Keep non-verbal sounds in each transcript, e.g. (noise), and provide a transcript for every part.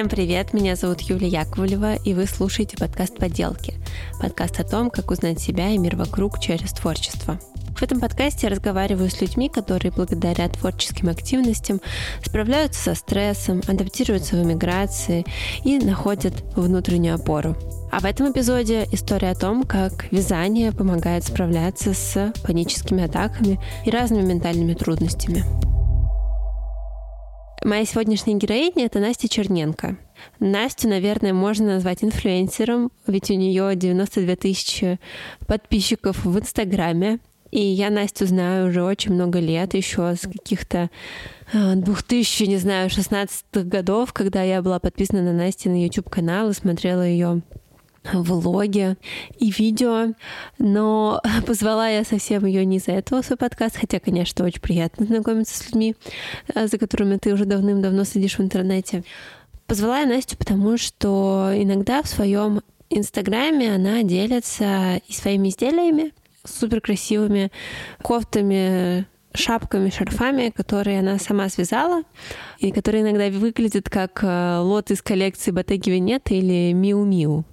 Всем привет, меня зовут Юлия Яковлева, и вы слушаете подкаст «Поделки». Подкаст о том, как узнать себя и мир вокруг через творчество. В этом подкасте я разговариваю с людьми, которые благодаря творческим активностям справляются со стрессом, адаптируются в эмиграции и находят внутреннюю опору. А в этом эпизоде история о том, как вязание помогает справляться с паническими атаками и разными ментальными трудностями. Моя сегодняшняя героиня — это Настя Черненко. Настю, наверное, можно назвать инфлюенсером, ведь у нее 92 тысячи подписчиков в Инстаграме. И я Настю знаю уже очень много лет, еще с каких-то 2000, э, не знаю, 16 годов, когда я была подписана на Настя на YouTube-канал и смотрела ее влоги и видео, но (laughs) позвала я совсем ее не из-за этого свой подкаст, хотя, конечно, очень приятно знакомиться с людьми, э, за которыми ты уже давным-давно следишь в интернете. Позвала я Настю, потому что иногда в своем Инстаграме она делится и своими изделиями, супер красивыми кофтами, шапками, шарфами, которые она сама связала, и которые иногда выглядят как э, лот из коллекции Ботеги Венета или Миу-Миу.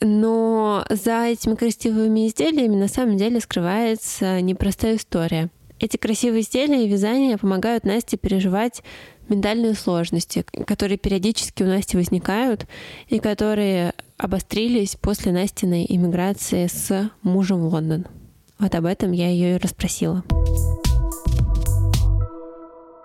Но за этими красивыми изделиями на самом деле скрывается непростая история. Эти красивые изделия и вязания помогают Насте переживать ментальные сложности, которые периодически у Насти возникают и которые обострились после Настиной иммиграции с мужем в Лондон. Вот об этом я ее и расспросила.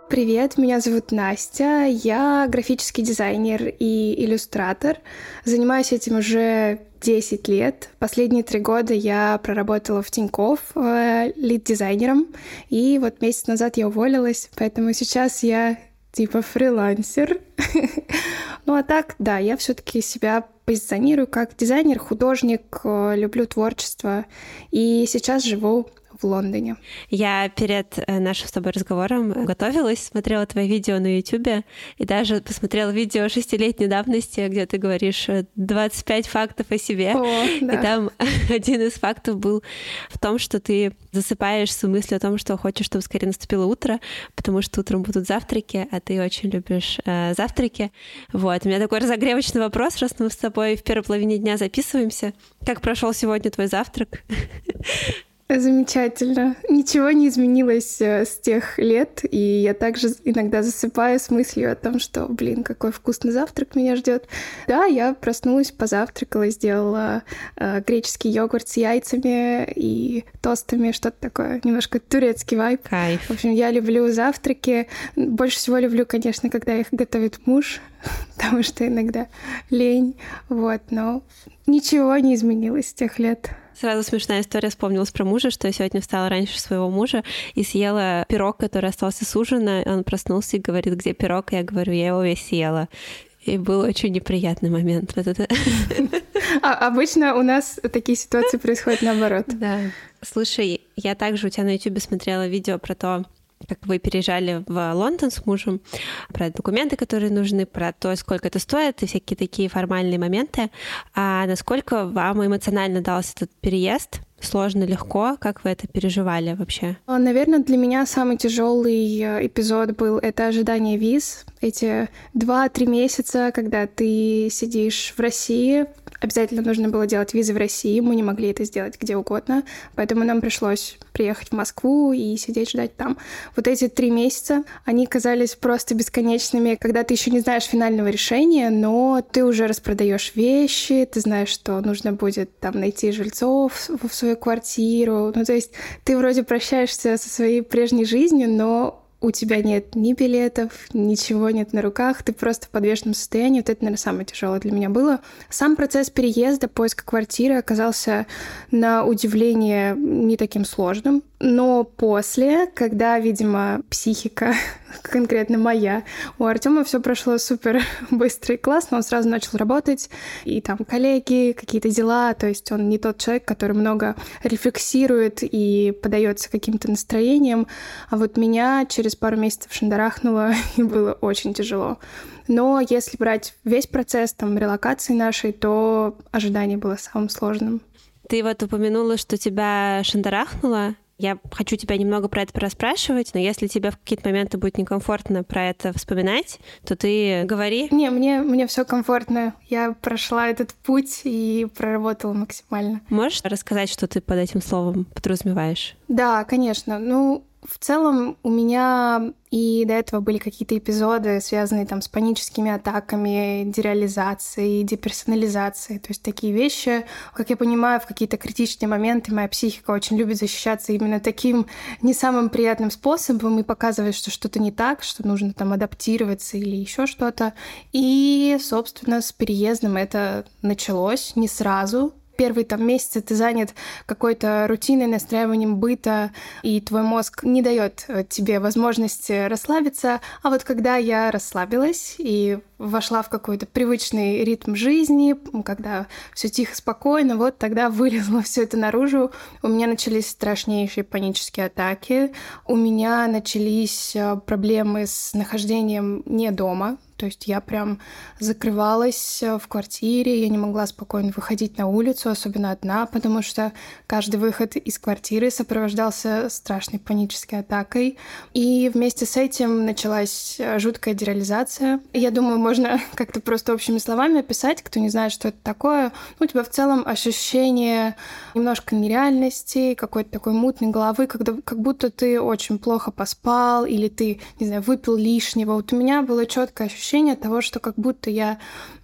Привет, меня зовут Настя, я графический дизайнер и иллюстратор. Занимаюсь этим уже 10 лет. Последние три года я проработала в Тинькофф э, лид-дизайнером, и вот месяц назад я уволилась, поэтому сейчас я типа фрилансер. (laughs) ну а так, да, я все-таки себя позиционирую как дизайнер, художник, э, люблю творчество, и сейчас живу в Лондоне. Я перед э, нашим с тобой разговором готовилась, смотрела твои видео на YouTube и даже посмотрела видео шестилетней давности, где ты говоришь 25 э, фактов о себе. О, да. И там (laughs) один из фактов был в том, что ты засыпаешь с мыслью о том, что хочешь, чтобы скорее наступило утро, потому что утром будут завтраки, а ты очень любишь э, завтраки. Вот. У меня такой разогревочный вопрос, раз мы с тобой в первой половине дня записываемся. Как прошел сегодня твой завтрак? (laughs) Замечательно. Ничего не изменилось э, с тех лет, и я также иногда засыпаю с мыслью о том, что, блин, какой вкусный завтрак меня ждет. Да, я проснулась, позавтракала, сделала э, греческий йогурт с яйцами и тостами, что-то такое, немножко турецкий вайб. Кайф. В общем, я люблю завтраки. Больше всего люблю, конечно, когда их готовит муж, (laughs) потому что иногда лень, вот, но ничего не изменилось с тех лет. Сразу смешная история вспомнилась про мужа, что я сегодня встала раньше своего мужа и съела пирог, который остался с ужина. Он проснулся и говорит, где пирог? Я говорю, я его весь съела. И был очень неприятный момент. Вот это. А обычно у нас такие ситуации происходят наоборот. Да. Слушай, я также у тебя на YouTube смотрела видео про то, как вы переезжали в Лондон с мужем, про документы, которые нужны, про то, сколько это стоит, и всякие такие формальные моменты. А насколько вам эмоционально дался этот переезд? Сложно, легко? Как вы это переживали вообще? Наверное, для меня самый тяжелый э, эпизод был это ожидание виз. Эти два-три месяца, когда ты сидишь в России, обязательно нужно было делать визы в России, мы не могли это сделать где угодно, поэтому нам пришлось приехать в Москву и сидеть ждать там. Вот эти три месяца, они казались просто бесконечными, когда ты еще не знаешь финального решения, но ты уже распродаешь вещи, ты знаешь, что нужно будет там найти жильцов в свою квартиру. Ну, то есть ты вроде прощаешься со своей прежней жизнью, но у тебя нет ни билетов, ничего нет на руках, ты просто в подвешенном состоянии. Вот это, наверное, самое тяжелое для меня было. Сам процесс переезда, поиска квартиры оказался на удивление не таким сложным. Но после, когда, видимо, психика, конкретно моя, у Артема все прошло супер (laughs) быстро и классно, он сразу начал работать, и там коллеги, какие-то дела, то есть он не тот человек, который много рефлексирует и подается каким-то настроением, а вот меня через пару месяцев шандарахнуло, (laughs) и было очень тяжело. Но если брать весь процесс там релокации нашей, то ожидание было самым сложным. Ты вот упомянула, что тебя шандарахнуло, Я хочу тебя немного про это расспрашивать, но если тебе в какие-то моменты будет некомфортно про это вспоминать, то ты говори. Не, мне, мне все комфортно. Я прошла этот путь и проработала максимально. Можешь рассказать, что ты под этим словом подразумеваешь? Да, конечно. Ну, в целом у меня и до этого были какие-то эпизоды, связанные там с паническими атаками, дереализацией, деперсонализацией. То есть такие вещи, как я понимаю, в какие-то критичные моменты моя психика очень любит защищаться именно таким не самым приятным способом и показывать, что что-то не так, что нужно там адаптироваться или еще что-то. И, собственно, с переездом это началось не сразу, первые там месяцы ты занят какой-то рутиной, настраиванием быта, и твой мозг не дает э, тебе возможности расслабиться. А вот когда я расслабилась и вошла в какой-то привычный ритм жизни, когда все тихо, спокойно, вот тогда (laughs) вылезло все это наружу. У меня начались страшнейшие панические атаки, у меня начались э, проблемы с нахождением не дома, то есть я прям закрывалась э, в квартире, я не могла спокойно выходить на улицу, особенно одна, потому что каждый выход из квартиры сопровождался страшной панической атакой. И вместе с этим началась э, жуткая дереализация. Я думаю, можно (laughs) как-то просто общими словами описать, кто не знает, что это такое. Ну, у тебя в целом ощущение немножко нереальности, какой-то такой мутной головы, когда, как будто ты очень плохо поспал или ты, не знаю, выпил лишнего. Вот у меня было четкое ощущение ощущение того, что как будто я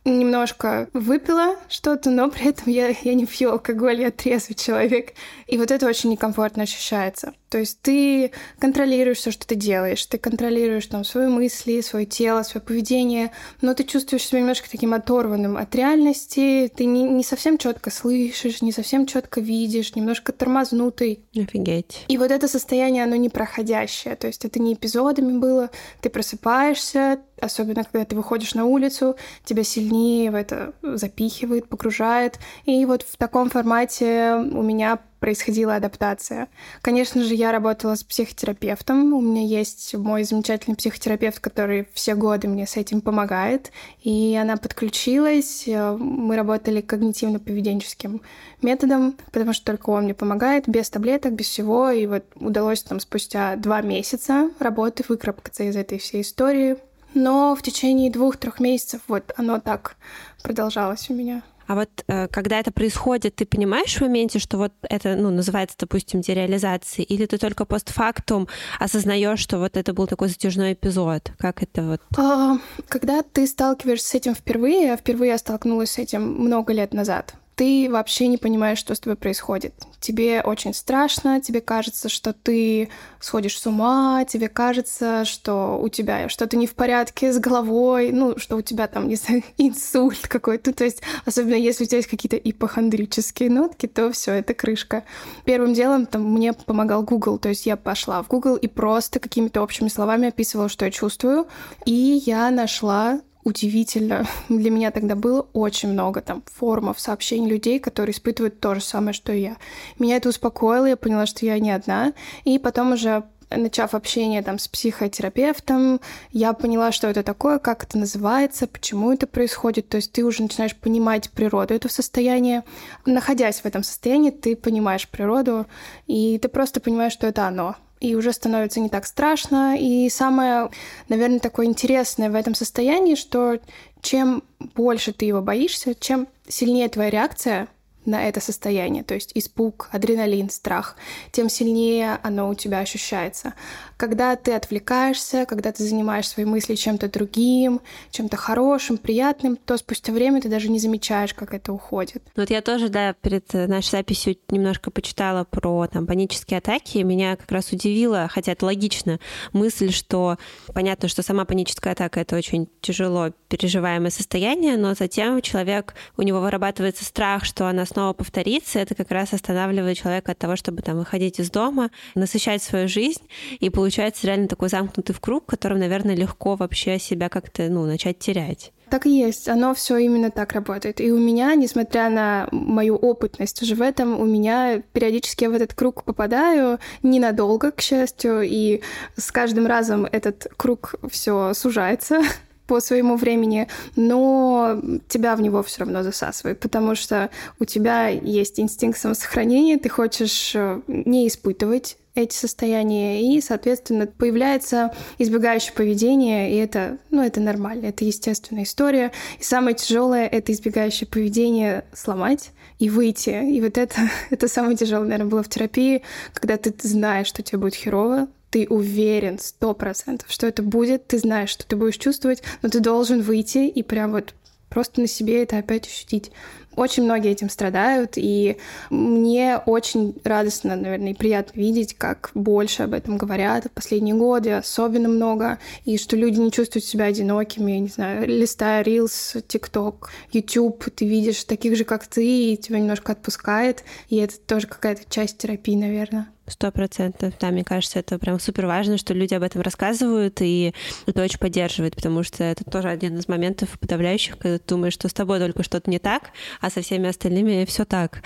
немножко выпила что-то, но при этом я, я не пью алкоголь, я трезвый человек. И вот это очень некомфортно ощущается. То есть ты контролируешь все, что ты делаешь, ты контролируешь там свои мысли, свое тело, свое поведение, но ты чувствуешь себя немножко таким оторванным от реальности, ты не, не совсем четко слышишь, не совсем четко видишь, немножко тормознутый. Офигеть. И вот это состояние, оно непроходящее, то есть это не эпизодами было, ты просыпаешься, особенно когда ты выходишь на улицу, тебя сильнее в это запихивает, погружает. И вот в таком формате у меня происходила адаптация. Конечно же, я работала с психотерапевтом. У меня есть мой замечательный психотерапевт, который все годы мне с этим помогает. И она подключилась. Мы работали когнитивно-поведенческим методом, потому что только он мне помогает, без таблеток, без всего. И вот удалось там спустя два месяца работы выкарабкаться из этой всей истории. Но в течение двух-трех месяцев вот оно так продолжалось у меня. А вот э, когда это происходит, ты понимаешь в моменте, что вот это, ну, называется, допустим, дереализацией, или ты только постфактум осознаешь, что вот это был такой затяжной эпизод? Как это вот? А, когда ты сталкиваешься с этим впервые, а впервые я столкнулась с этим много лет назад, ты вообще не понимаешь, что с тобой происходит. Тебе очень страшно, тебе кажется, что ты сходишь с ума, тебе кажется, что у тебя что-то не в порядке с головой, ну, что у тебя там, не (laughs) инсульт какой-то. То есть, особенно если у тебя есть какие-то ипохондрические нотки, то все, это крышка. Первым делом там мне помогал Google, то есть я пошла в Google и просто какими-то общими словами описывала, что я чувствую, и я нашла удивительно. (laughs) Для меня тогда было очень много там форумов, сообщений людей, которые испытывают то же самое, что и я. Меня это успокоило, я поняла, что я не одна. И потом уже начав общение там с психотерапевтом, я поняла, что это такое, как это называется, почему это происходит. То есть ты уже начинаешь понимать природу этого состояния. Находясь в этом состоянии, ты понимаешь природу, и ты просто понимаешь, что это оно и уже становится не так страшно. И самое, наверное, такое интересное в этом состоянии, что чем больше ты его боишься, чем сильнее твоя реакция на это состояние, то есть испуг, адреналин, страх, тем сильнее оно у тебя ощущается. Когда ты отвлекаешься, когда ты занимаешь свои мысли чем-то другим, чем-то хорошим, приятным, то спустя время ты даже не замечаешь, как это уходит. Вот я тоже, да, перед нашей записью немножко почитала про там панические атаки, меня как раз удивило, хотя это логично, мысль, что понятно, что сама паническая атака — это очень тяжело переживаемое состояние, но затем человек, у него вырабатывается страх, что она снова повторится, это как раз останавливает человека от того, чтобы там выходить из дома, насыщать свою жизнь, и получается реально такой замкнутый в круг, в котором, наверное, легко вообще себя как-то, ну, начать терять. Так и есть, оно все именно так работает. И у меня, несмотря на мою опытность уже в этом, у меня периодически я в этот круг попадаю. Ненадолго, к счастью, и с каждым разом этот круг все сужается, (laughs) по своему времени, но тебя в него все равно засасывает, потому что у тебя есть инстинкт самосохранения, ты хочешь э, не испытывать эти состояния, и, соответственно, появляется избегающее поведение, и это, ну, это нормально, это естественная история. И самое тяжелое — это избегающее поведение сломать и выйти. И вот это, (laughs) это самое тяжелое, наверное, было в терапии, когда ты знаешь, что тебе будет херово, ты уверен сто процентов, что это будет, ты знаешь, что ты будешь чувствовать, но ты должен выйти и прям вот просто на себе это опять ощутить. Очень многие этим страдают, и мне очень радостно, наверное, и приятно видеть, как больше об этом говорят в последние годы, особенно много, и что люди не чувствуют себя одинокими, не знаю, листая Reels, TikTok, YouTube, ты видишь таких же, как ты, и тебя немножко отпускает, и это тоже какая-то часть терапии, наверное. Сто процентов. Да, мне кажется, это прям супер важно, что люди об этом рассказывают, и это очень поддерживает, потому что это тоже один из моментов подавляющих, когда ты думаешь, что с тобой только что-то не так, а со всеми остальными все так.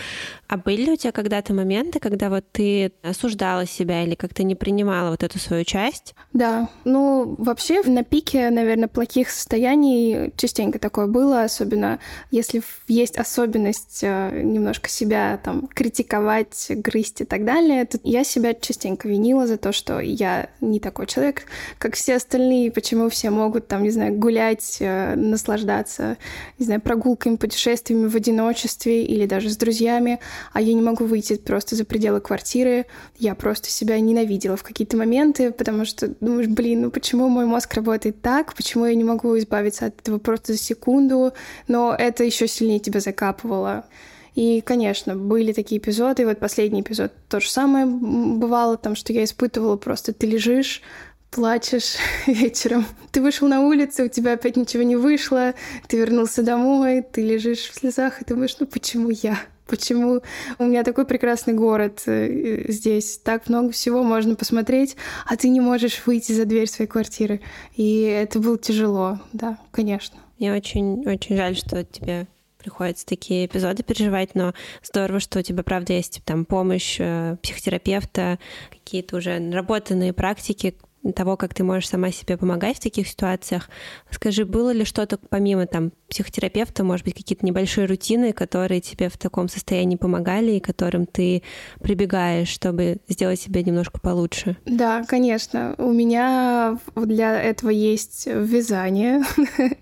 А были у тебя когда-то моменты, когда вот ты осуждала себя или как-то не принимала вот эту свою часть? Да, ну вообще на пике, наверное, плохих состояний частенько такое было, особенно если есть особенность э, немножко себя там критиковать, грызть и так далее, то я себя частенько винила за то, что я не такой человек, как все остальные, почему все могут там, не знаю, гулять, э, наслаждаться, не знаю, прогулками, путешествиями в одиночестве или даже с друзьями, а я не могу выйти просто за пределы квартиры. Я просто себя ненавидела в какие-то моменты, потому что думаешь, блин, ну почему мой мозг работает так, почему я не могу избавиться от этого просто за секунду, но это еще сильнее тебя закапывало. И, конечно, были такие эпизоды, и вот последний эпизод то же самое бывало, там, что я испытывала просто, ты лежишь, плачешь (laughs) вечером. Ты вышел на улицу, у тебя опять ничего не вышло, ты вернулся домой, ты лежишь в слезах и думаешь, ну почему я? Почему у меня такой прекрасный город э, здесь, так много всего можно посмотреть, а ты не можешь выйти за дверь своей квартиры. И это было тяжело, да, конечно. Мне очень, очень жаль, что тебе приходится такие эпизоды переживать, но здорово, что у тебя, правда, есть там помощь э, психотерапевта, какие-то уже наработанные практики, того, как ты можешь сама себе помогать в таких ситуациях. Скажи, было ли что-то помимо там психотерапевта, может быть, какие-то небольшие рутины, которые тебе в таком состоянии помогали и которым ты прибегаешь, чтобы сделать себя немножко получше? Да, конечно. У меня для этого есть вязание. (laughs)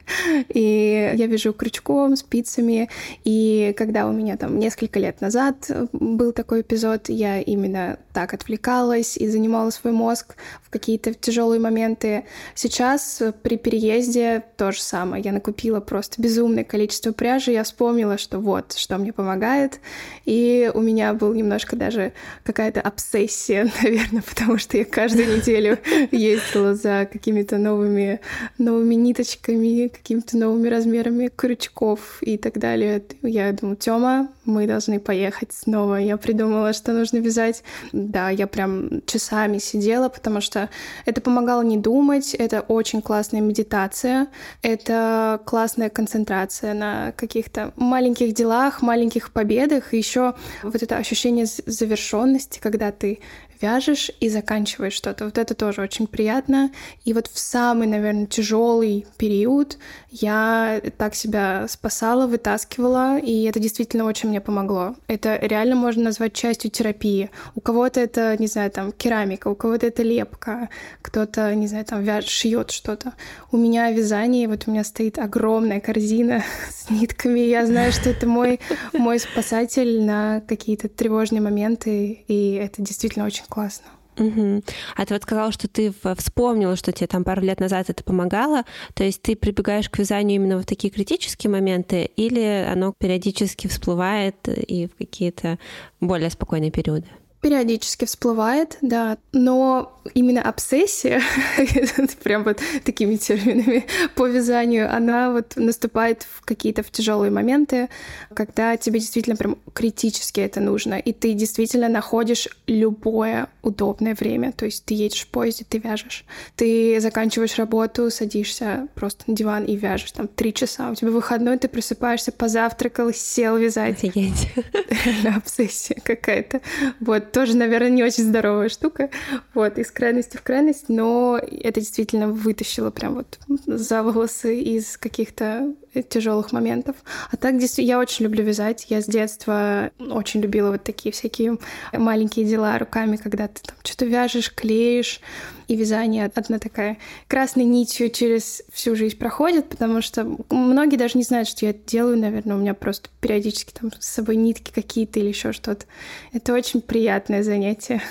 и я вяжу крючком, спицами. И когда у меня там несколько лет назад был такой эпизод, я именно так отвлекалась и занимала свой мозг в какие-то тяжелые моменты. Сейчас при переезде то же самое. Я накупила просто безумное количество пряжи, я вспомнила, что вот, что мне помогает, и у меня был немножко даже какая-то обсессия, (laughs) наверное, потому что я каждую неделю (laughs) ездила за какими-то новыми, новыми ниточками, какими-то новыми размерами крючков и так далее. Я думаю, Тёма, мы должны поехать снова. Я придумала, что нужно вязать. Да, я прям часами сидела, потому что это помогало не думать, это очень классная медитация, это классная концентрация на каких-то маленьких делах, маленьких победах, и еще вот это ощущение завершенности, когда ты вяжешь и заканчиваешь что-то. Вот это тоже очень приятно. И вот в самый, наверное, тяжелый период я так себя спасала, вытаскивала, и это действительно очень мне помогло. Это реально можно назвать частью терапии. У кого-то это, не знаю, там керамика, у кого-то это лепка, кто-то, не знаю, там вяж, шьет что-то. У меня вязание, вот у меня стоит огромная корзина (laughs) с нитками. Я знаю, что это мой, мой спасатель на какие-то тревожные моменты, и это действительно очень классно. Угу. А ты вот сказала, что ты вспомнила, что тебе там пару лет назад это помогало. То есть ты прибегаешь к вязанию именно в такие критические моменты, или оно периодически всплывает и в какие-то более спокойные периоды? Периодически всплывает, да, но именно обсессия, (laughs) прям вот такими терминами по вязанию, она вот наступает в какие-то в тяжелые моменты, когда тебе действительно прям критически это нужно, и ты действительно находишь любое удобное время, то есть ты едешь в поезде, ты вяжешь, ты заканчиваешь работу, садишься просто на диван и вяжешь там три часа, у тебя выходной, ты просыпаешься, позавтракал, сел вязать. (laughs) Офигеть. (laughs) Реально обсессия какая-то. Вот тоже, наверное, не очень здоровая штука. Вот, из крайности в крайность, но это действительно вытащило прям вот за волосы из каких-то тяжелых моментов. А так, действительно, я очень люблю вязать. Я с детства очень любила вот такие всякие маленькие дела руками, когда ты там что-то вяжешь, клеишь. И вязание одна такая красной нитью через всю жизнь проходит, потому что многие даже не знают, что я делаю, наверное, у меня просто периодически там с собой нитки какие-то или еще что-то. Это очень приятное занятие.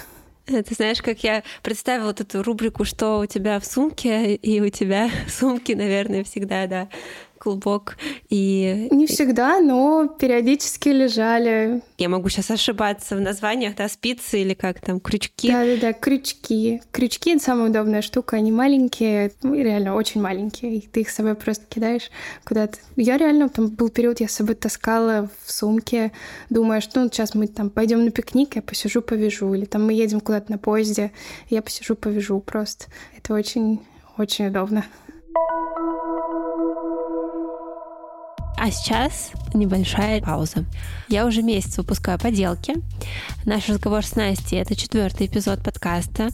Ты знаешь, как я представила вот эту рубрику, что у тебя в сумке, и у тебя сумки, наверное, всегда, да, клубок и... Не всегда, но периодически лежали. Я могу сейчас ошибаться в названиях, да, спицы или как там, крючки. Да-да-да, крючки. Крючки — это самая удобная штука, они маленькие, ну, реально очень маленькие, и ты их с собой просто кидаешь куда-то. Я реально, там был период, я с собой таскала в сумке, думая, что ну, сейчас мы там пойдем на пикник, я посижу, повяжу, или там мы едем куда-то на поезде, я посижу, повяжу просто. Это очень, очень удобно. А сейчас небольшая пауза. Я уже месяц выпускаю поделки. Наш разговор с Настей — это четвертый эпизод подкаста,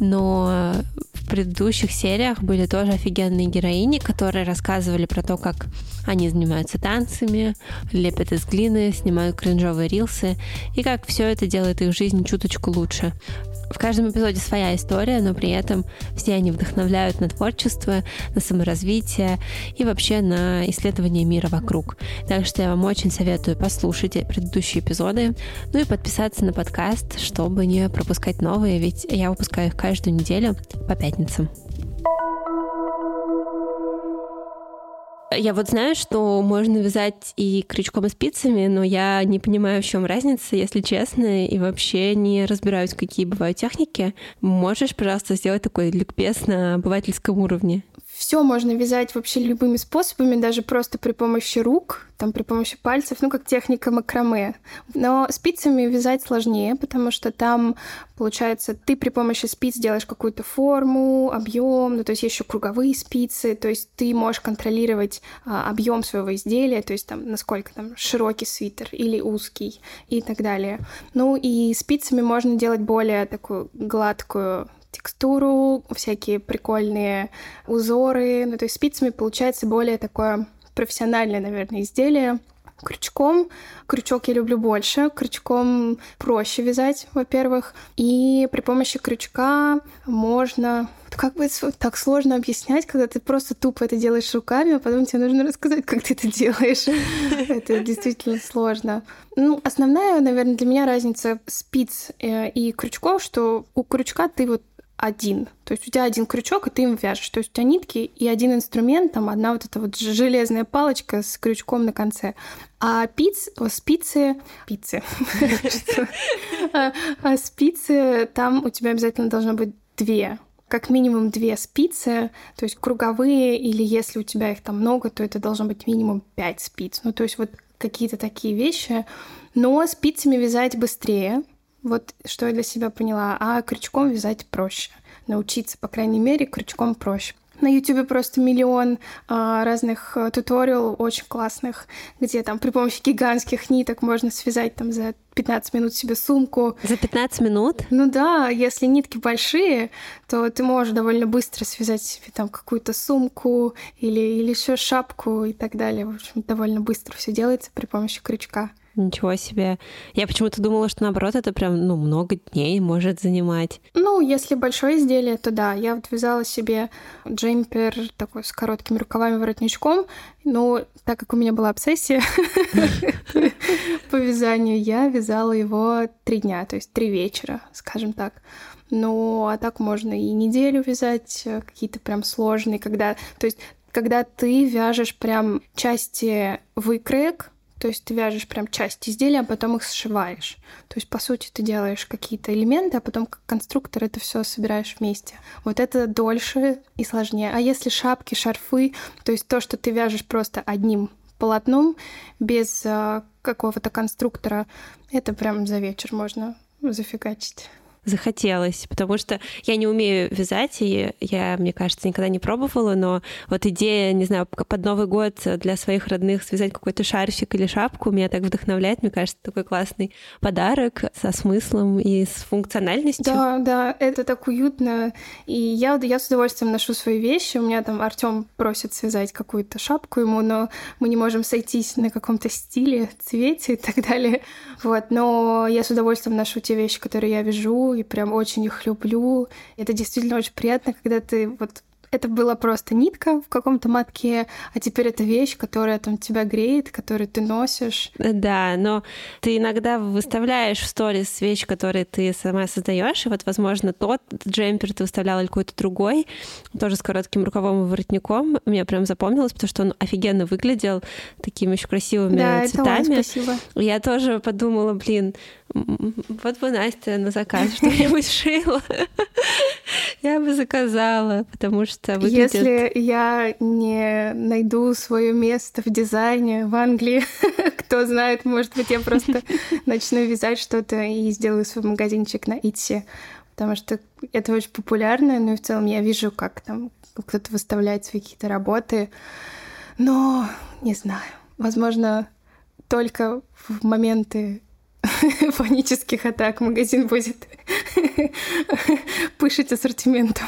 но в предыдущих сериях были тоже офигенные героини, которые рассказывали про то, как они занимаются танцами, лепят из глины, снимают кринжовые рилсы, и как все это делает их жизнь чуточку лучше. В каждом эпизоде своя история, но при этом все они вдохновляют на творчество, на саморазвитие и вообще на исследование мира вокруг. Так что я вам очень советую послушать предыдущие эпизоды, ну и подписаться на подкаст, чтобы не пропускать новые, ведь я выпускаю их каждую неделю по пятницам. Я вот знаю, что можно вязать и крючком, и спицами, но я не понимаю, в чем разница, если честно, и вообще не разбираюсь, какие бывают техники. Можешь, пожалуйста, сделать такой ликбез на обывательском уровне? Все можно вязать вообще любыми способами, даже просто при помощи рук, там при помощи пальцев, ну как техника макраме. Но спицами вязать сложнее, потому что там, получается, ты при помощи спиц делаешь какую-то форму, объем, ну то есть еще круговые спицы, то есть ты можешь контролировать а, объем своего изделия, то есть там насколько там широкий свитер или узкий и так далее. Ну и спицами можно делать более такую гладкую текстуру, всякие прикольные узоры. Ну, то есть спицами получается более такое профессиональное, наверное, изделие. Крючком. Крючок я люблю больше. Крючком проще вязать, во-первых. И при помощи крючка можно... Как бы так сложно объяснять, когда ты просто тупо это делаешь руками, а потом тебе нужно рассказать, как ты это делаешь. (laughs) Это действительно сложно. Ну, основная, наверное, для меня разница спиц э, и крючков, что у крючка ты вот один. То есть у тебя один крючок, и ты им вяжешь. То есть у тебя нитки и один инструмент, там одна вот эта вот железная палочка с крючком на конце. А пиц, спицы, пиццы, а, (laughs) а спицы, там у тебя обязательно должно быть две как минимум две спицы, то есть круговые, или если у тебя их там много, то это должно быть минимум пять спиц. Ну, то есть вот какие-то такие вещи. Но спицами вязать быстрее, вот что я для себя поняла. А крючком вязать проще. Научиться, по крайней мере, крючком проще. На YouTube просто миллион а, разных а, туториал очень классных, где там при помощи гигантских ниток можно связать там за 15 минут себе сумку. За 15 минут? Ну да, если нитки большие, то ты можешь довольно быстро связать себе там какую-то сумку или, или еще шапку и так далее. В общем, довольно быстро все делается при помощи крючка. Ничего себе. Я почему-то думала, что наоборот, это прям, ну, много дней может занимать. Ну, если большое изделие, то да. Я вот вязала себе джемпер такой с короткими рукавами, воротничком. Но так как у меня была обсессия (laughs) по вязанию, я вязала его три дня, то есть три вечера, скажем так. Ну, а так можно и неделю вязать, э, какие-то прям сложные, когда... То есть когда ты вяжешь прям части выкроек, то есть ты вяжешь прям часть изделия, а потом их сшиваешь. То есть, по сути, ты делаешь какие-то элементы, а потом как конструктор это все собираешь вместе. Вот это дольше и сложнее. А если шапки, шарфы, то есть то, что ты вяжешь просто одним полотном, без э, какого-то конструктора, это прям за вечер можно зафигачить. Захотелось, потому что я не умею вязать, и я, мне кажется, никогда не пробовала, но вот идея, не знаю, под Новый год для своих родных связать какой-то шарфик или шапку меня так вдохновляет, мне кажется, такой классный подарок со смыслом и с функциональностью. Да, да, это так уютно, и я, я с удовольствием ношу свои вещи, у меня там Артем просит связать какую-то шапку ему, но мы не можем сойтись на каком-то стиле, цвете и так далее, вот, но я с удовольствием ношу те вещи, которые я вяжу, и прям очень их люблю. Это действительно очень приятно, когда ты вот это была просто нитка в каком-то мотке, а теперь это вещь, которая там тебя греет, которую ты носишь. Да, но ты иногда выставляешь в сторис вещь, которую ты сама создаешь, и вот, возможно, тот джемпер ты выставляла или какой-то другой, тоже с коротким рукавом и воротником. Мне прям запомнилось, потому что он офигенно выглядел такими еще красивыми да, цветами. Это он, спасибо. Я тоже подумала, блин, вот бы Настя на заказ что-нибудь (laughs) шила. Я бы заказала, потому что выглядит... Если я не найду свое место в дизайне в Англии, (laughs) кто знает, может быть, я просто (laughs) начну вязать что-то и сделаю свой магазинчик на Итси, потому что это очень популярно, ну и в целом я вижу, как там кто-то выставляет свои какие-то работы, но не знаю, возможно, только в моменты (laughs) панических атак магазин будет (laughs) пышить ассортиментом.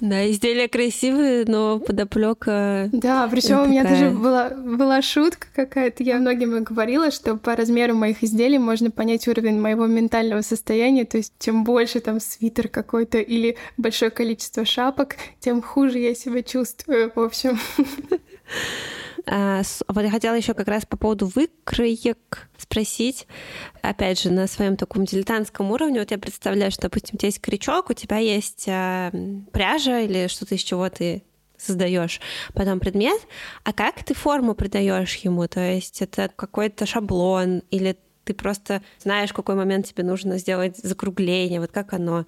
Да, изделия красивые, но подоплека. Да, причем у меня даже была, была шутка какая-то. Я многим говорила, что по размеру моих изделий можно понять уровень моего ментального состояния. То есть, чем больше там свитер какой-то или большое количество шапок, тем хуже я себя чувствую. В общем. (laughs) А, вот я хотела еще как раз по поводу выкроек спросить, опять же, на своем таком дилетантском уровне. Вот я представляю, что, допустим, у тебя есть крючок, у тебя есть а, пряжа или что-то из чего ты создаешь потом предмет, а как ты форму придаешь ему? То есть это какой-то шаблон или ты просто знаешь, какой момент тебе нужно сделать закругление, вот как оно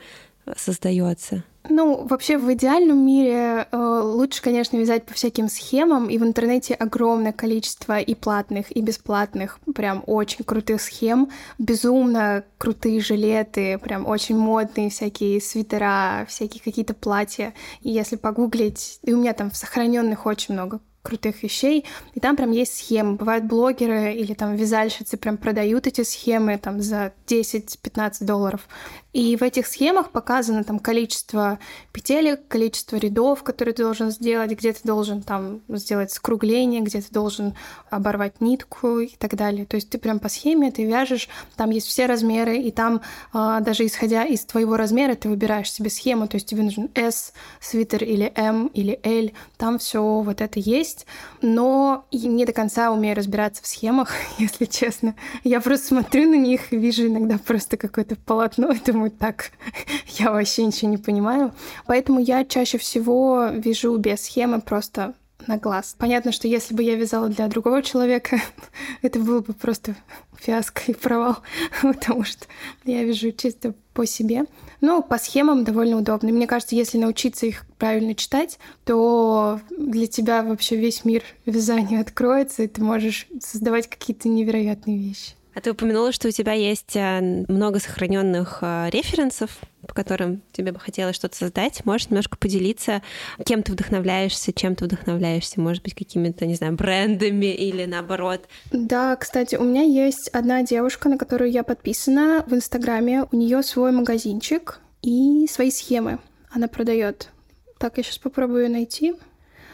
создается? Ну, вообще в идеальном мире э, лучше, конечно, вязать по всяким схемам, и в интернете огромное количество и платных, и бесплатных, прям очень крутых схем, безумно крутые жилеты, прям очень модные всякие свитера, всякие какие-то платья. И если погуглить, и у меня там в сохраненных очень много крутых вещей, и там прям есть схемы. Бывают блогеры или там вязальщицы прям продают эти схемы там за 10-15 долларов. И в этих схемах показано там количество петелек, количество рядов, которые ты должен сделать, где ты должен там сделать скругление, где ты должен оборвать нитку и так далее. То есть ты прям по схеме ты вяжешь, там есть все размеры, и там а, даже исходя из твоего размера ты выбираешь себе схему, то есть тебе нужен S свитер или M или L, там все вот это есть, но не до конца умею разбираться в схемах, (laughs) если честно. Я просто смотрю на них и вижу иногда просто какое-то полотно, и думаю, так, (laughs) я вообще ничего не понимаю. Поэтому я чаще всего вяжу без схемы просто на глаз. Понятно, что если бы я вязала для другого человека, (laughs) это было бы просто фиаско и провал, (laughs) потому что я вяжу чисто по себе. Но по схемам довольно удобно. Мне кажется, если научиться их правильно читать, то для тебя вообще весь мир вязания откроется, и ты можешь создавать какие-то невероятные вещи. А ты упомянула, что у тебя есть э, много сохраненных э, референсов, по которым тебе бы хотелось что-то создать. Можешь немножко поделиться, кем ты вдохновляешься, чем ты вдохновляешься, может быть, какими-то, не знаю, брендами или наоборот. Да, кстати, у меня есть одна девушка, на которую я подписана в Инстаграме. У нее свой магазинчик и свои схемы она продает. Так, я сейчас попробую найти.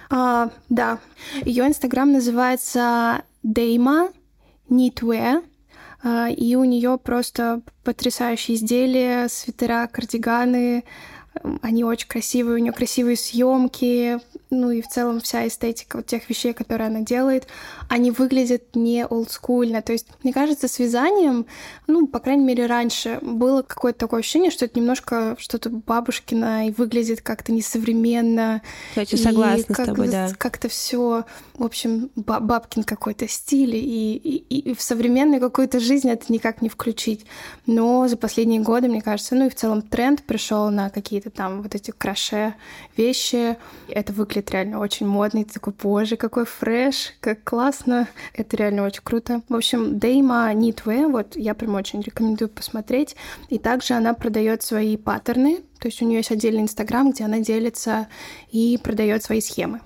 А, да, ее Инстаграм называется Дейма Knitwear. А, и у нее просто потрясающие изделия, свитера, кардиганы. Они очень красивые, у нее красивые съемки, ну и в целом вся эстетика вот тех вещей, которые она делает, они выглядят не олдскульно. То есть, мне кажется, с вязанием, ну, по крайней мере, раньше было какое-то такое ощущение, что это немножко что-то бабушкино и выглядит как-то несовременно. Я очень согласна как, с тобой, да. Как-то все, в общем, бабкин какой-то стиль, и, и, и в современную какую-то жизнь это никак не включить. Но за последние годы, мне кажется, ну и в целом тренд пришел на какие-то какие-то там вот эти краше вещи. Это выглядит реально очень модно. И ты такой, боже, какой фреш, как классно. Это реально очень круто. В общем, Дейма Knitwear, вот я прям очень рекомендую посмотреть. И также она продает свои паттерны, то есть у нее есть отдельный инстаграм, где она делится и продает свои схемы.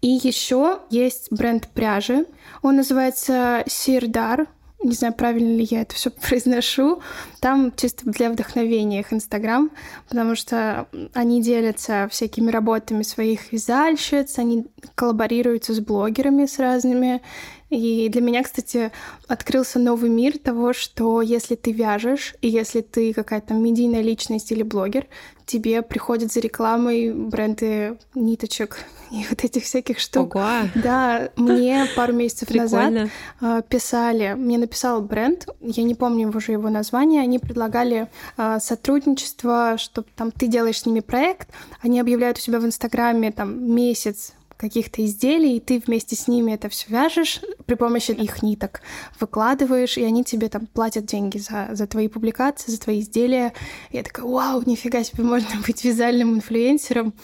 И еще есть бренд пряжи. Он называется Сирдар не знаю, правильно ли я это все (laughs) произношу, там чисто для вдохновения их Инстаграм, потому что они делятся всякими работами своих вязальщиц, они коллаборируются с блогерами с разными, и для меня, кстати, открылся новый мир того, что если ты вяжешь, и если ты какая-то медийная личность или блогер, тебе приходят за рекламой бренды ниточек (laughs) и вот этих всяких штук. Ого. Да, мне пару месяцев (laughs) назад э, писали, мне написал бренд, я не помню уже его название, они предлагали э, сотрудничество, что там ты делаешь с ними проект, они объявляют у себя в Инстаграме там месяц каких-то изделий, и ты вместе с ними это все вяжешь при помощи их ниток, выкладываешь, и они тебе там платят деньги за, за твои публикации, за твои изделия. И я такая, вау, нифига себе, можно быть вязальным инфлюенсером.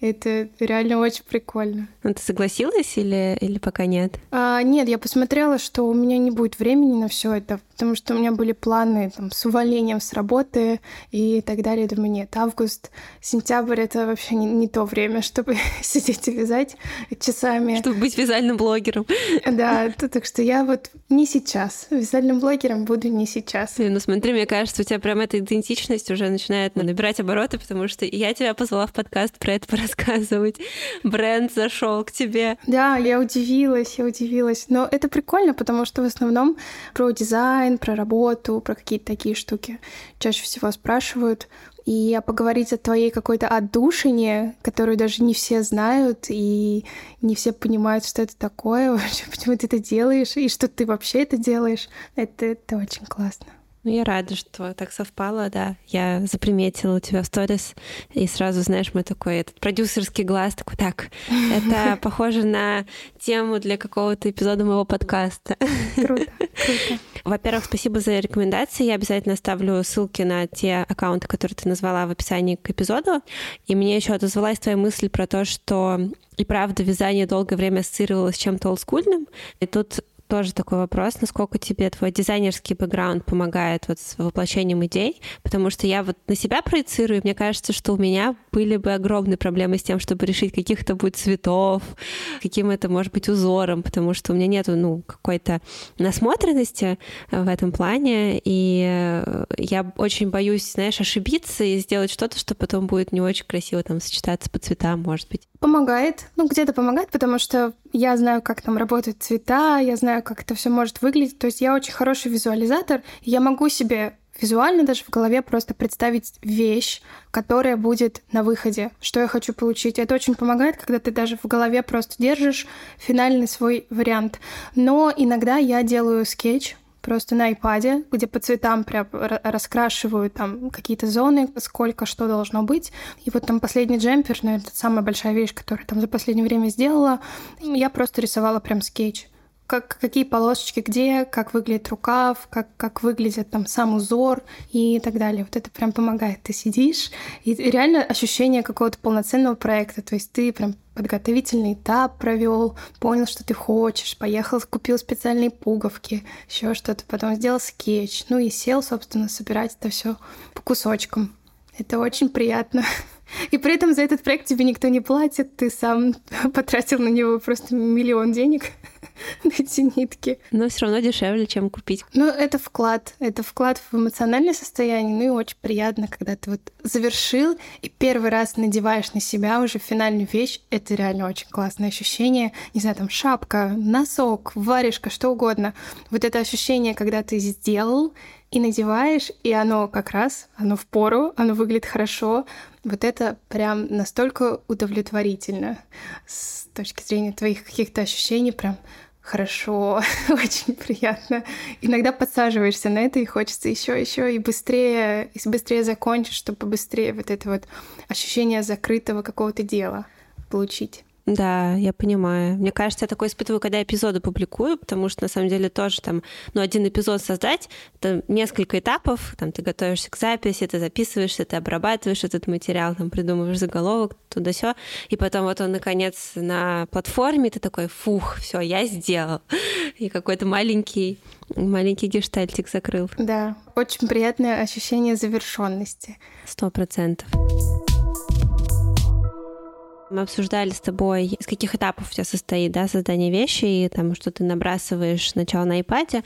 Это реально очень прикольно. Ну, ты согласилась или, или пока нет? А, нет, я посмотрела, что у меня не будет времени на все это, потому что у меня были планы там, с увольнением с работы и так далее. Думаю, нет, август, сентябрь — это вообще не, не то время, (laughs) чтобы (laughs) сидеть и вязать часами. Чтобы быть вязальным блогером. Да, так что я вот не сейчас. Вязальным блогером буду не сейчас. Ну смотри, мне кажется, у тебя прям эта идентичность уже начинает набирать обороты, потому что я тебя позвала в подкаст про это рассказывать. Бренд зашел к тебе. Да, я удивилась, я удивилась. Но это прикольно, потому что в основном про дизайн, про работу, про какие-то такие штуки чаще всего спрашивают. И поговорить о твоей какой-то отдушине, которую даже не все знают, и не все понимают, что это такое, (laughs) вообще, почему ты это делаешь, и что ты вообще это делаешь, это, это очень классно. Ну, я рада, что так совпало, да. Я заприметила у тебя в сторис, и сразу, знаешь, мы такой, этот продюсерский глаз такой, так, это (laughs) похоже на тему для какого-то эпизода моего подкаста. Круто, круто. (laughs) Во-первых, спасибо за рекомендации. Я обязательно оставлю ссылки на те аккаунты, которые ты назвала в описании к эпизоду. И мне еще отозвалась твоя мысль про то, что и правда вязание долгое время ассоциировалось с чем-то олдскульным. И тут тоже такой вопрос, насколько тебе твой дизайнерский бэкграунд помогает вот с воплощением идей, потому что я вот на себя проецирую, и мне кажется, что у меня были бы огромные проблемы с тем, чтобы решить каких-то будет цветов, каким это может быть узором, потому что у меня нету, ну, какой-то насмотренности в этом плане, и э, я очень боюсь, знаешь, ошибиться и сделать что-то, что потом будет не очень красиво там сочетаться по цветам, может быть. Помогает. Ну, где-то помогает, потому что я знаю, как там работают цвета, я знаю, как это все может выглядеть. То есть я очень хороший визуализатор. Я могу себе визуально даже в голове просто представить вещь, которая будет на выходе, что я хочу получить. Это очень помогает, когда ты даже в голове просто держишь финальный свой вариант. Но иногда я делаю скетч, просто на iPad, где по цветам прям раскрашиваю там какие-то зоны, сколько что должно быть. И вот там последний джемпер, ну, это самая большая вещь, которую там за последнее время сделала. Я просто рисовала прям скетч как, какие полосочки где, как выглядит рукав, как, как выглядит там сам узор и так далее. Вот это прям помогает. Ты сидишь, и реально ощущение какого-то полноценного проекта. То есть ты прям подготовительный этап провел, понял, что ты хочешь, поехал, купил специальные пуговки, еще что-то, потом сделал скетч, ну и сел, собственно, собирать это все по кусочкам. Это очень приятно. (laughs) И при этом за этот проект тебе никто не платит, ты сам (laughs) потратил на него просто миллион денег (laughs) на эти нитки. Но все равно дешевле, чем купить. Ну, это вклад. Это вклад в эмоциональное состояние. Ну и очень приятно, когда ты вот завершил и первый раз надеваешь на себя уже финальную вещь. Это реально очень классное ощущение. Не знаю, там шапка, носок, варежка, что угодно. Вот это ощущение, когда ты сделал, и надеваешь, и оно как раз, оно в пору, оно выглядит хорошо. Вот это прям настолько удовлетворительно с точки зрения твоих каких-то ощущений, прям хорошо, (laughs) очень приятно. Иногда подсаживаешься на это и хочется еще, еще и быстрее, и быстрее закончить, чтобы быстрее вот это вот ощущение закрытого какого-то дела получить. Да, я понимаю. Мне кажется, я такое испытываю, когда эпизоды публикую, потому что на самом деле тоже там, ну, один эпизод создать, это несколько этапов, там ты готовишься к записи, ты записываешься, ты обрабатываешь этот материал, там придумываешь заголовок, туда все, и потом вот он наконец на платформе, ты такой, фух, все, я сделал, (laughs) и какой-то маленький маленький гештальтик закрыл. Да, очень приятное ощущение завершенности. Сто процентов. Мы обсуждали с тобой, из каких этапов у тебя состоит да, создание вещи, и там, что ты набрасываешь сначала на iPad.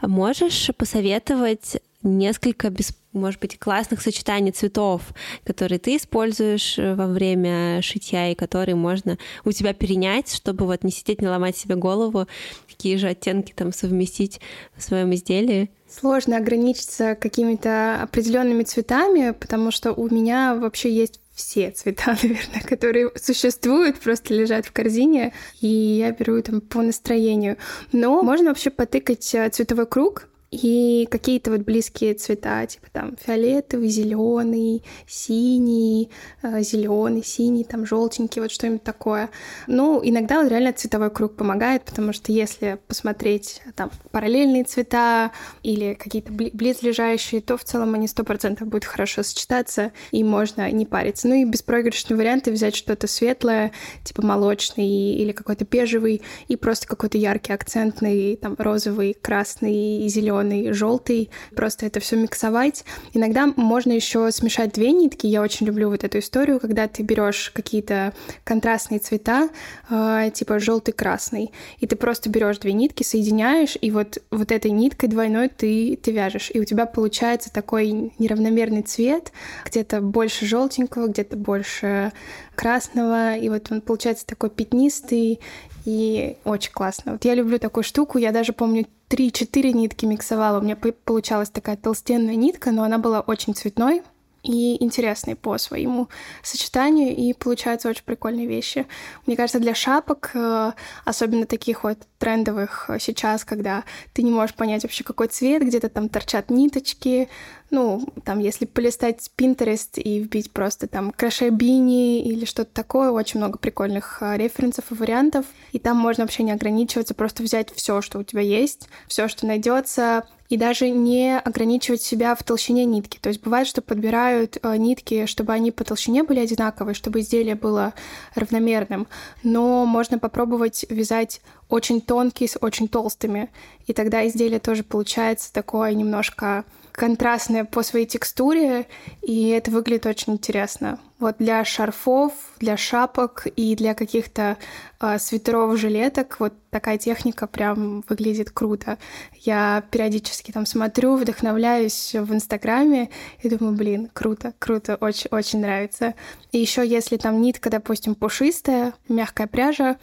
Можешь посоветовать несколько, без, может быть, классных сочетаний цветов, которые ты используешь э, во время шитья и которые можно у тебя перенять, чтобы вот не сидеть, не ломать себе голову, какие же оттенки там совместить в своем изделии? Сложно ограничиться какими-то определенными цветами, потому что у меня вообще есть все цвета, (laughs) наверное, которые существуют, просто лежат в корзине, и я беру там по настроению. Но можно вообще потыкать э, цветовой круг, и какие-то вот близкие цвета, типа там фиолетовый, зеленый, синий, э, зеленый, синий, там желтенький, вот что-нибудь такое. Ну, иногда вот реально цветовой круг помогает, потому что если посмотреть там параллельные цвета или какие-то близлежащие, то в целом они сто процентов будут хорошо сочетаться, и можно не париться. Ну и беспроигрышный вариант взять что-то светлое, типа молочный или какой-то бежевый, и просто какой-то яркий акцентный, там розовый, красный и зеленый зеленый, желтый, просто это все миксовать. Иногда можно еще смешать две нитки. Я очень люблю вот эту историю, когда ты берешь какие-то контрастные цвета, э, типа желтый, красный, и ты просто берешь две нитки, соединяешь, и вот вот этой ниткой двойной ты ты вяжешь, и у тебя получается такой неравномерный цвет, где-то больше желтенького, где-то больше красного, и вот он получается такой пятнистый и очень классно. Вот я люблю такую штуку, я даже помню 3-4 нитки миксовала. У меня получалась такая толстенная нитка, но она была очень цветной и интересный по своему сочетанию, и получаются очень прикольные вещи. Мне кажется, для шапок, э, особенно таких вот трендовых э, сейчас, когда ты не можешь понять вообще, какой цвет, где-то там торчат ниточки, ну, там, если полистать Pinterest и вбить просто там кроше бини или что-то такое, очень много прикольных э, референсов и вариантов, и там можно вообще не ограничиваться, просто взять все, что у тебя есть, все, что найдется, и даже не ограничивать себя в толщине нитки. То есть бывает, что подбирают э, нитки, чтобы они по толщине были одинаковые, чтобы изделие было равномерным. Но можно попробовать вязать очень тонкие с очень толстыми. И тогда изделие тоже получается такое немножко контрастная по своей текстуре, и это выглядит очень интересно. Вот для шарфов, для шапок и для каких-то э, свитеров, жилеток вот такая техника прям выглядит круто. Я периодически там смотрю, вдохновляюсь в Инстаграме и думаю, блин, круто, круто, очень, очень нравится. И еще если там нитка, допустим, пушистая, мягкая пряжа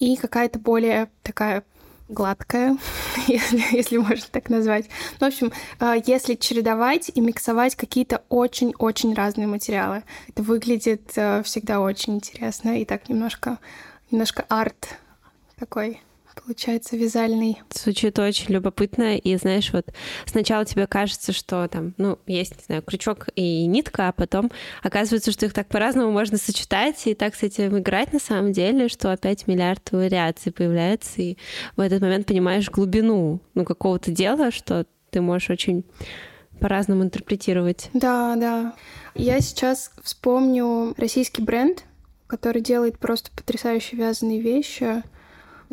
и какая-то более такая гладкая, (laughs) если, если можно так назвать. Ну, в общем, а, если чередовать и миксовать какие-то очень-очень разные материалы, это выглядит э, всегда очень интересно и так немножко, немножко арт такой получается вязальный. Звучит очень любопытно, и знаешь, вот сначала тебе кажется, что там, ну, есть, не знаю, крючок и нитка, а потом оказывается, что их так по-разному можно сочетать и так с этим играть на самом деле, что опять миллиард вариаций появляется, и в этот момент понимаешь глубину, ну, какого-то дела, что ты можешь очень по-разному интерпретировать. Да, да. Я сейчас вспомню российский бренд, который делает просто потрясающие вязаные вещи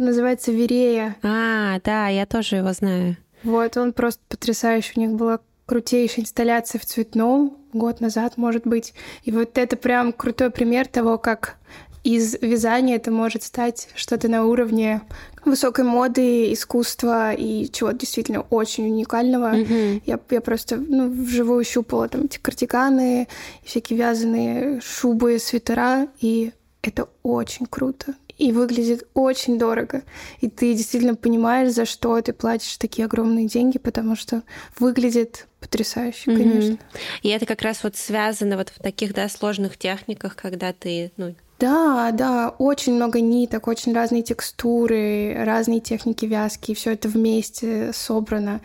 называется Верея. А, да, я тоже его знаю. Вот, он просто потрясающий. У них была крутейшая инсталляция в цветном год назад, может быть. И вот это прям крутой пример того, как из вязания это может стать что-то на уровне высокой моды, искусства и чего-то действительно очень уникального. Mm-hmm. Я, я просто ну, вживую щупала там эти кардиганы, всякие вязаные шубы, свитера, и это очень круто и выглядит очень дорого. И ты действительно понимаешь, за что ты платишь такие огромные деньги, потому что выглядит потрясающе, mm-hmm. конечно. И это как раз вот связано вот в таких, да, сложных техниках, когда ты, ну, да, да, очень много ниток, очень разные текстуры, разные техники вязки, все это вместе собрано.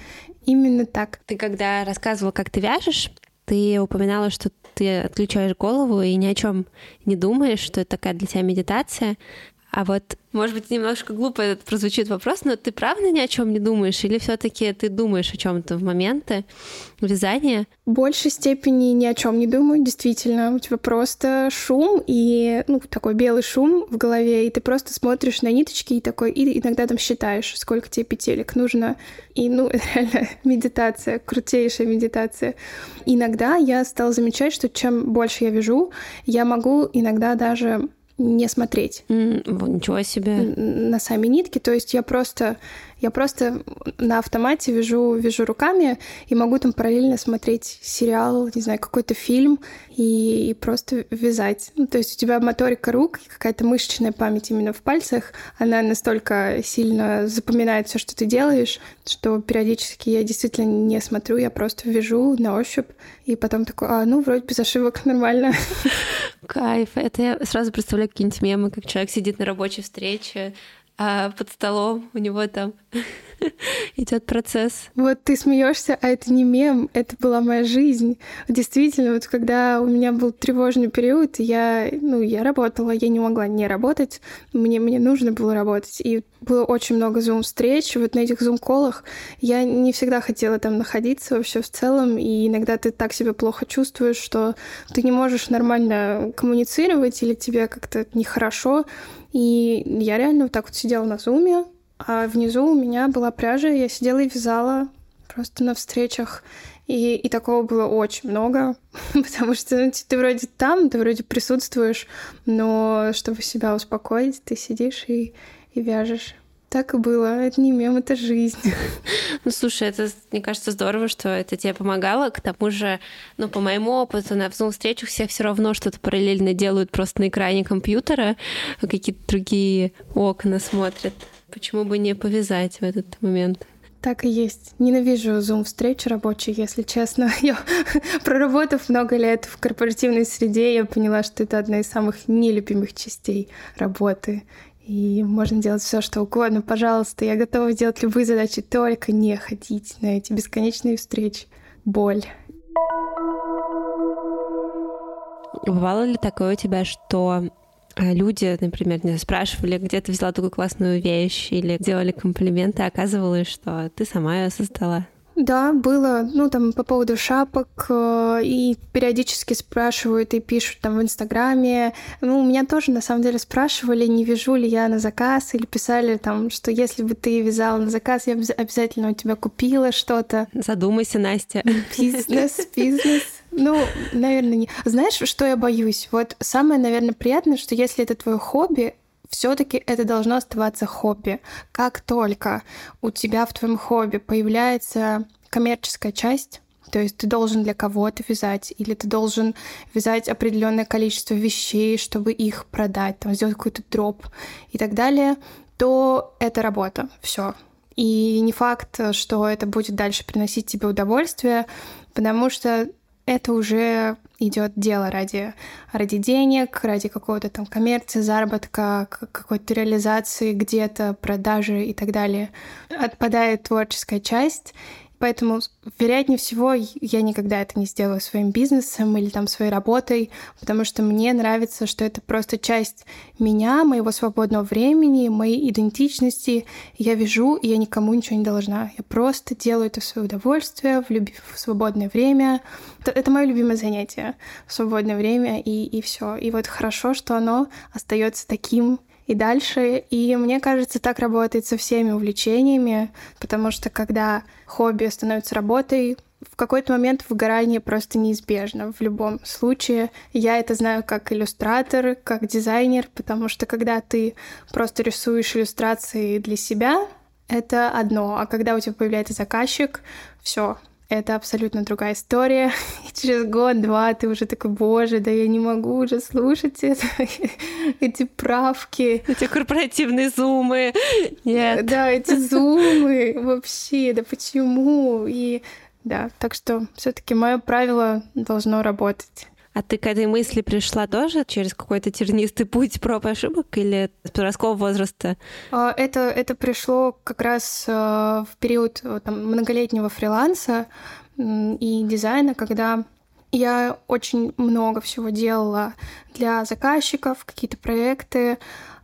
Именно так. Ты когда рассказывала, как ты вяжешь, Ты упоминала, что ты отключаешь голову и ни о чем не думаешь, что это такая для тебя медитация. А вот, может быть, немножко глупо этот прозвучит вопрос, но ты правда ни о чем не думаешь, или все-таки ты думаешь о чем-то в моменты вязания? В большей степени ни о чем не думаю, действительно. У тебя просто шум и ну, такой белый шум в голове, и ты просто смотришь на ниточки и такой, и иногда там считаешь, сколько тебе петелек нужно. И, ну, (laughs) реально, медитация, крутейшая медитация. Иногда я стала замечать, что чем больше я вяжу, я могу иногда даже не смотреть. Mm, ничего себе. На сами нитки. То есть я просто я просто на автомате вяжу, вяжу руками и могу там параллельно смотреть сериал, не знаю, какой-то фильм и, и просто вязать. Ну, то есть у тебя моторика рук, какая-то мышечная память именно в пальцах, она настолько сильно запоминает все, что ты делаешь, что периодически я действительно не смотрю, я просто вяжу на ощупь, и потом такой, а, ну, вроде без ошибок нормально. Кайф. Это я сразу представляю какие-нибудь мемы, как человек сидит на рабочей встрече, а под столом у него там (laughs) идет процесс. Вот ты смеешься, а это не мем, это была моя жизнь. Действительно, вот когда у меня был тревожный период, я, ну, я работала, я не могла не работать, мне, мне нужно было работать. И было очень много зум-встреч, вот на этих зум-колах я не всегда хотела там находиться вообще в целом, и иногда ты так себя плохо чувствуешь, что ты не можешь нормально коммуницировать или тебе как-то нехорошо, и я реально вот так вот сидела на зуме, а внизу у меня была пряжа, я сидела и вязала просто на встречах. И, и такого было очень много, (laughs) потому что ну, ты вроде там, ты вроде присутствуешь, но чтобы себя успокоить, ты сидишь и, и вяжешь. Так и было. Это не мем, это жизнь. (laughs) Ну, слушай, это, мне кажется, здорово, что это тебе помогало. К тому же, ну, по моему опыту, на Zoom-встречах все все равно что-то параллельно делают просто на экране компьютера, какие-то другие окна смотрят. Почему бы не повязать в этот момент? Так и есть. Ненавижу зум-встречи рабочие, если честно. (laughs) Я, проработав много лет в корпоративной среде, я поняла, что это одна из самых нелюбимых частей работы. И можно делать все, что угодно. Пожалуйста, я готова делать любые задачи, только не ходить на эти бесконечные встречи. Боль. Бывало ли такое у тебя, что а, люди, например, не спрашивали, где ты взяла такую классную вещь, или делали комплименты, а оказывалось, что ты сама ее создала? Да, было, ну, там, по поводу шапок, э, и периодически спрашивают и пишут там в Инстаграме. Ну, меня тоже, на самом деле, спрашивали, не вяжу ли я на заказ, или писали там, что если бы ты вязала на заказ, я бы обязательно у тебя купила что-то. Задумайся, Настя. Бизнес, бизнес. Ну, наверное, не. Знаешь, что я боюсь? Вот самое, наверное, приятное, что если это твое хобби, все-таки это должно оставаться хобби. Как только у тебя в твоем хобби появляется коммерческая часть, то есть ты должен для кого-то вязать, или ты должен вязать определенное количество вещей, чтобы их продать, там, сделать какой-то дроп и так далее, то это работа. Все. И не факт, что это будет дальше приносить тебе удовольствие, потому что это уже идет дело ради, ради денег, ради какого-то там коммерции, заработка, какой-то реализации где-то, продажи и так далее. Отпадает творческая часть, Поэтому, вероятнее всего, я никогда это не сделаю своим бизнесом или там своей работой, потому что мне нравится, что это просто часть меня, моего свободного времени, моей идентичности. Я вяжу, и я никому ничего не должна. Я просто делаю это в свое удовольствие, в, люб... в свободное время. Это, это мое любимое занятие в свободное время, и, и все. И вот хорошо, что оно остается таким и дальше. И мне кажется, так работает со всеми увлечениями, потому что когда хобби становится работой, в какой-то момент выгорание просто неизбежно в любом случае. Я это знаю как иллюстратор, как дизайнер, потому что когда ты просто рисуешь иллюстрации для себя, это одно, а когда у тебя появляется заказчик, все, это абсолютно другая история. (laughs) И через год-два ты уже такой, боже, да я не могу уже слушать это, (laughs) эти правки. Эти корпоративные зумы. Нет. Да, эти зумы вообще, да почему? И да, так что все таки мое правило должно работать. А ты к этой мысли пришла тоже через какой-то тернистый путь проб и ошибок или с подросткового возраста? А, это, это пришло как раз э, в период там, многолетнего фриланса и дизайна, когда Я очень много всего делала для заказчиков, какие-то проекты,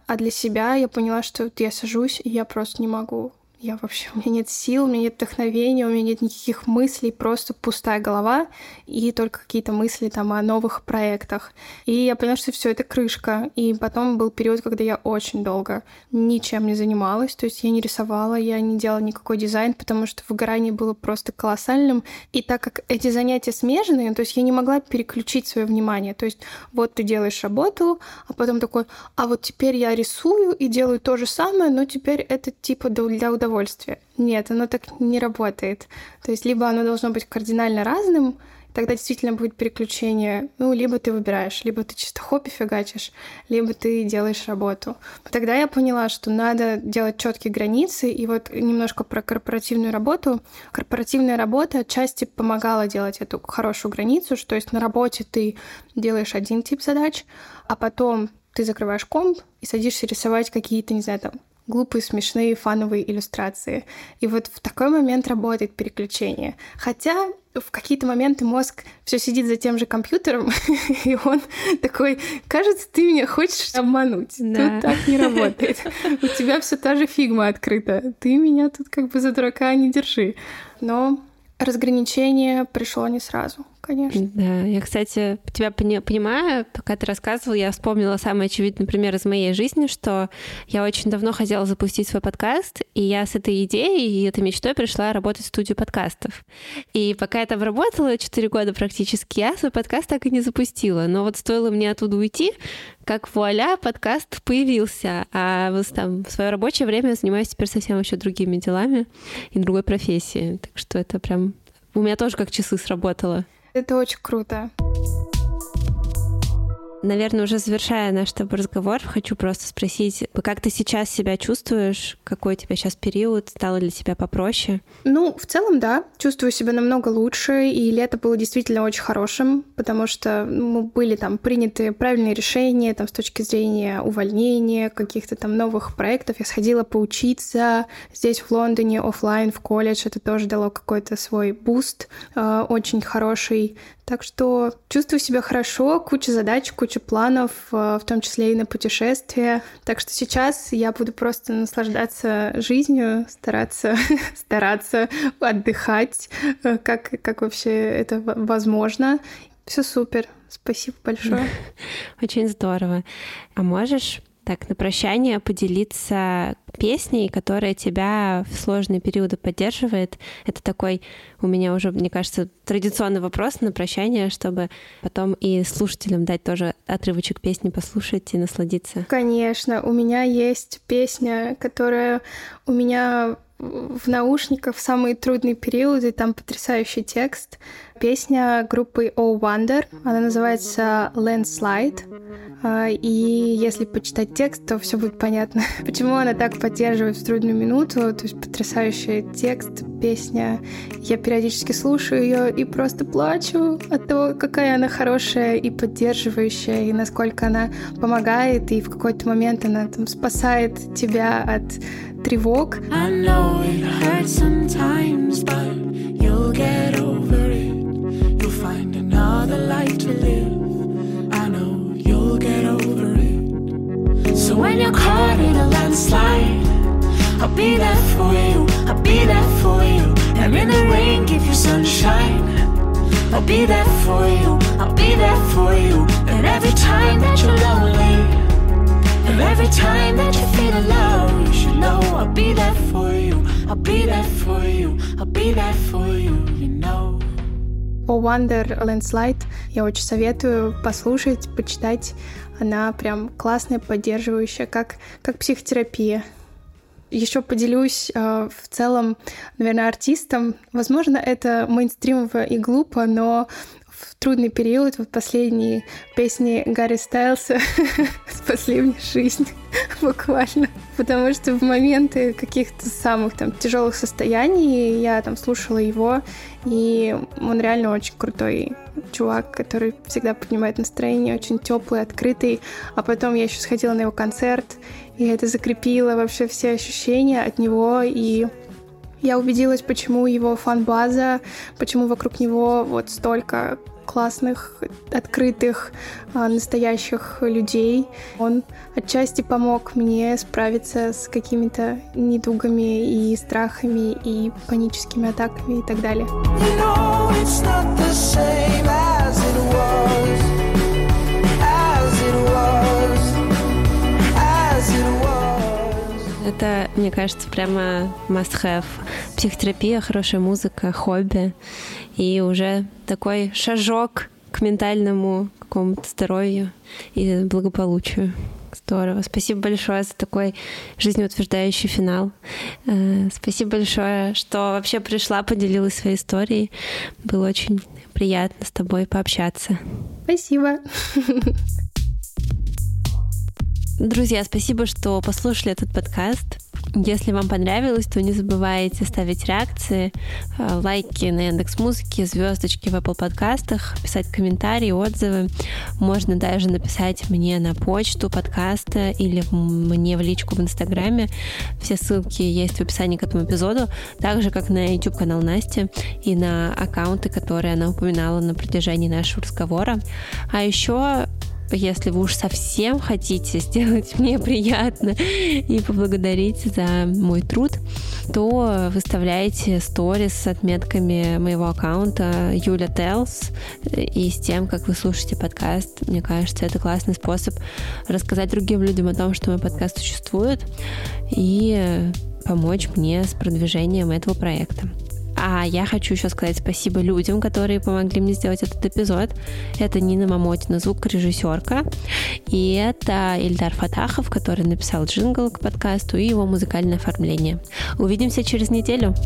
а для себя я поняла, что вот я сажусь, и я просто не могу я вообще, у меня нет сил, у меня нет вдохновения, у меня нет никаких мыслей, просто пустая голова и только какие-то мысли там о новых проектах. И я поняла, что все это крышка. И потом был период, когда я очень долго ничем не занималась, то есть я не рисовала, я не делала никакой дизайн, потому что выгорание было просто колоссальным. И так как эти занятия смежные, то есть я не могла переключить свое внимание. То есть вот ты делаешь работу, а потом такой, а вот теперь я рисую и делаю то же самое, но теперь это типа для удовольствия удовольствие. Нет, оно так не работает. То есть либо оно должно быть кардинально разным, тогда действительно будет переключение. Ну, либо ты выбираешь, либо ты чисто хобби фигачишь, либо ты делаешь работу. Тогда я поняла, что надо делать четкие границы, и вот немножко про корпоративную работу. Корпоративная работа отчасти помогала делать эту хорошую границу, что есть на работе ты делаешь один тип задач, а потом ты закрываешь комп и садишься рисовать какие-то, не знаю, там, глупые, смешные, фановые иллюстрации. И вот в такой момент работает переключение. Хотя в какие-то моменты мозг все сидит за тем же компьютером, (laughs) и он такой, кажется, ты меня хочешь обмануть. Да. Тут так не работает. У тебя все та же Figma открыта. Ты меня тут как бы за дурака не держи. Но разграничение пришло не сразу конечно. Да, я, кстати, тебя пони- понимаю, пока ты рассказывал, я вспомнила самый очевидный пример из моей жизни, что я очень давно хотела запустить свой подкаст, и я с этой идеей и этой мечтой пришла работать в студию подкастов. И пока я там работала, 4 года практически, я свой подкаст так и не запустила. Но вот стоило мне оттуда уйти, как вуаля, подкаст появился. А вот там в свое рабочее время занимаюсь теперь совсем еще другими делами и другой профессией. Так что это прям у меня тоже как часы сработало. Это очень круто. Наверное, уже завершая наш тобой разговор, хочу просто спросить, как ты сейчас себя чувствуешь? Какой у тебя сейчас период? Стало ли тебя попроще? Ну, в целом, да. Чувствую себя намного лучше, и лето было действительно очень хорошим, потому что ну, были там приняты правильные решения там с точки зрения увольнения, каких-то там новых проектов. Я сходила поучиться здесь, в Лондоне, офлайн в колледж. Это тоже дало какой-то свой буст э, очень хороший. Так что чувствую себя хорошо, куча задач, куча планов, э, в том числе и на путешествия. Так что сейчас я буду просто наслаждаться жизнью, стараться, (laughs) стараться отдыхать, э, как, как вообще это возможно. Все супер. Спасибо большое. (laughs) Очень здорово. А можешь так, на прощание поделиться песней, которая тебя в сложные периоды поддерживает. Это такой у меня уже, мне кажется, традиционный вопрос на прощание, чтобы потом и слушателям дать тоже отрывочек песни послушать и насладиться. Конечно, у меня есть песня, которая у меня в наушниках в самые трудные периоды, там потрясающий текст. Песня группы Oh Wonder, она называется Landslide. А, и если почитать текст, то все будет понятно, (laughs) почему она так поддерживает в трудную минуту. То есть потрясающий текст, песня. Я периодически слушаю ее и просто плачу от того, какая она хорошая и поддерживающая, и насколько она помогает, и в какой-то момент она там спасает тебя от тревог. I know it hurts sometimes, but you'll get over it. Another life to live. I know you'll get over it. So when you're caught in a landslide, I'll be there for you. I'll be there for you. And in the rain, give you sunshine. I'll be there for you. I'll be there for you. And every time that you're lonely. And every time that you feel alone, you should know I'll be there for you. I'll be there for you. I'll be there for you. О Wonder Landslide я очень советую послушать, почитать. Она прям классная, поддерживающая, как, как психотерапия. Еще поделюсь э, в целом, наверное, артистом. Возможно, это мейнстримово и глупо, но трудный период, вот последние песни Гарри Стайлса (laughs) спасли мне жизнь (laughs) буквально. Потому что в моменты каких-то самых там тяжелых состояний я там слушала его, и он реально очень крутой чувак, который всегда поднимает настроение, очень теплый, открытый. А потом я еще сходила на его концерт, и это закрепило вообще все ощущения от него, и Я убедилась, почему его фан-база, почему вокруг него вот столько классных, открытых, а, настоящих людей. Он отчасти помог мне справиться с какими-то недугами и страхами и паническими атаками и так далее. You know Это, мне кажется, прямо must-have. Психотерапия, хорошая музыка, хобби. И уже такой шажок к ментальному какому-то здоровью и благополучию. Здорово. Спасибо большое за такой жизнеутверждающий финал. Э, спасибо большое, что вообще пришла, поделилась своей историей. Было очень приятно с тобой пообщаться. Спасибо. Друзья, спасибо, что послушали этот подкаст. Если вам понравилось, то не забывайте ставить реакции, э, лайки на Яндекс Музыке, звездочки в Apple подкастах, писать комментарии, отзывы. Можно даже написать мне на почту подкаста или мне в личку в Инстаграме. Все ссылки есть в описании к этому эпизоду, так же, как на YouTube канал Насти и на аккаунты, которые она упоминала на протяжении нашего разговора. А еще если вы уж совсем хотите сделать (laughs) мне приятно и поблагодарить за мой труд, то выставляйте сторис с отметками моего аккаунта Юля Tells и с тем, как вы слушаете подкаст. Мне кажется, это классный способ рассказать другим людям о том, что мой подкаст существует и помочь мне с продвижением этого проекта. А я хочу еще сказать спасибо людям, которые помогли мне сделать этот эпизод. Это Нина Мамотина, звукорежиссерка. И это Ильдар Фатахов, который написал джингл к подкасту и его музыкальное оформление. Увидимся через неделю.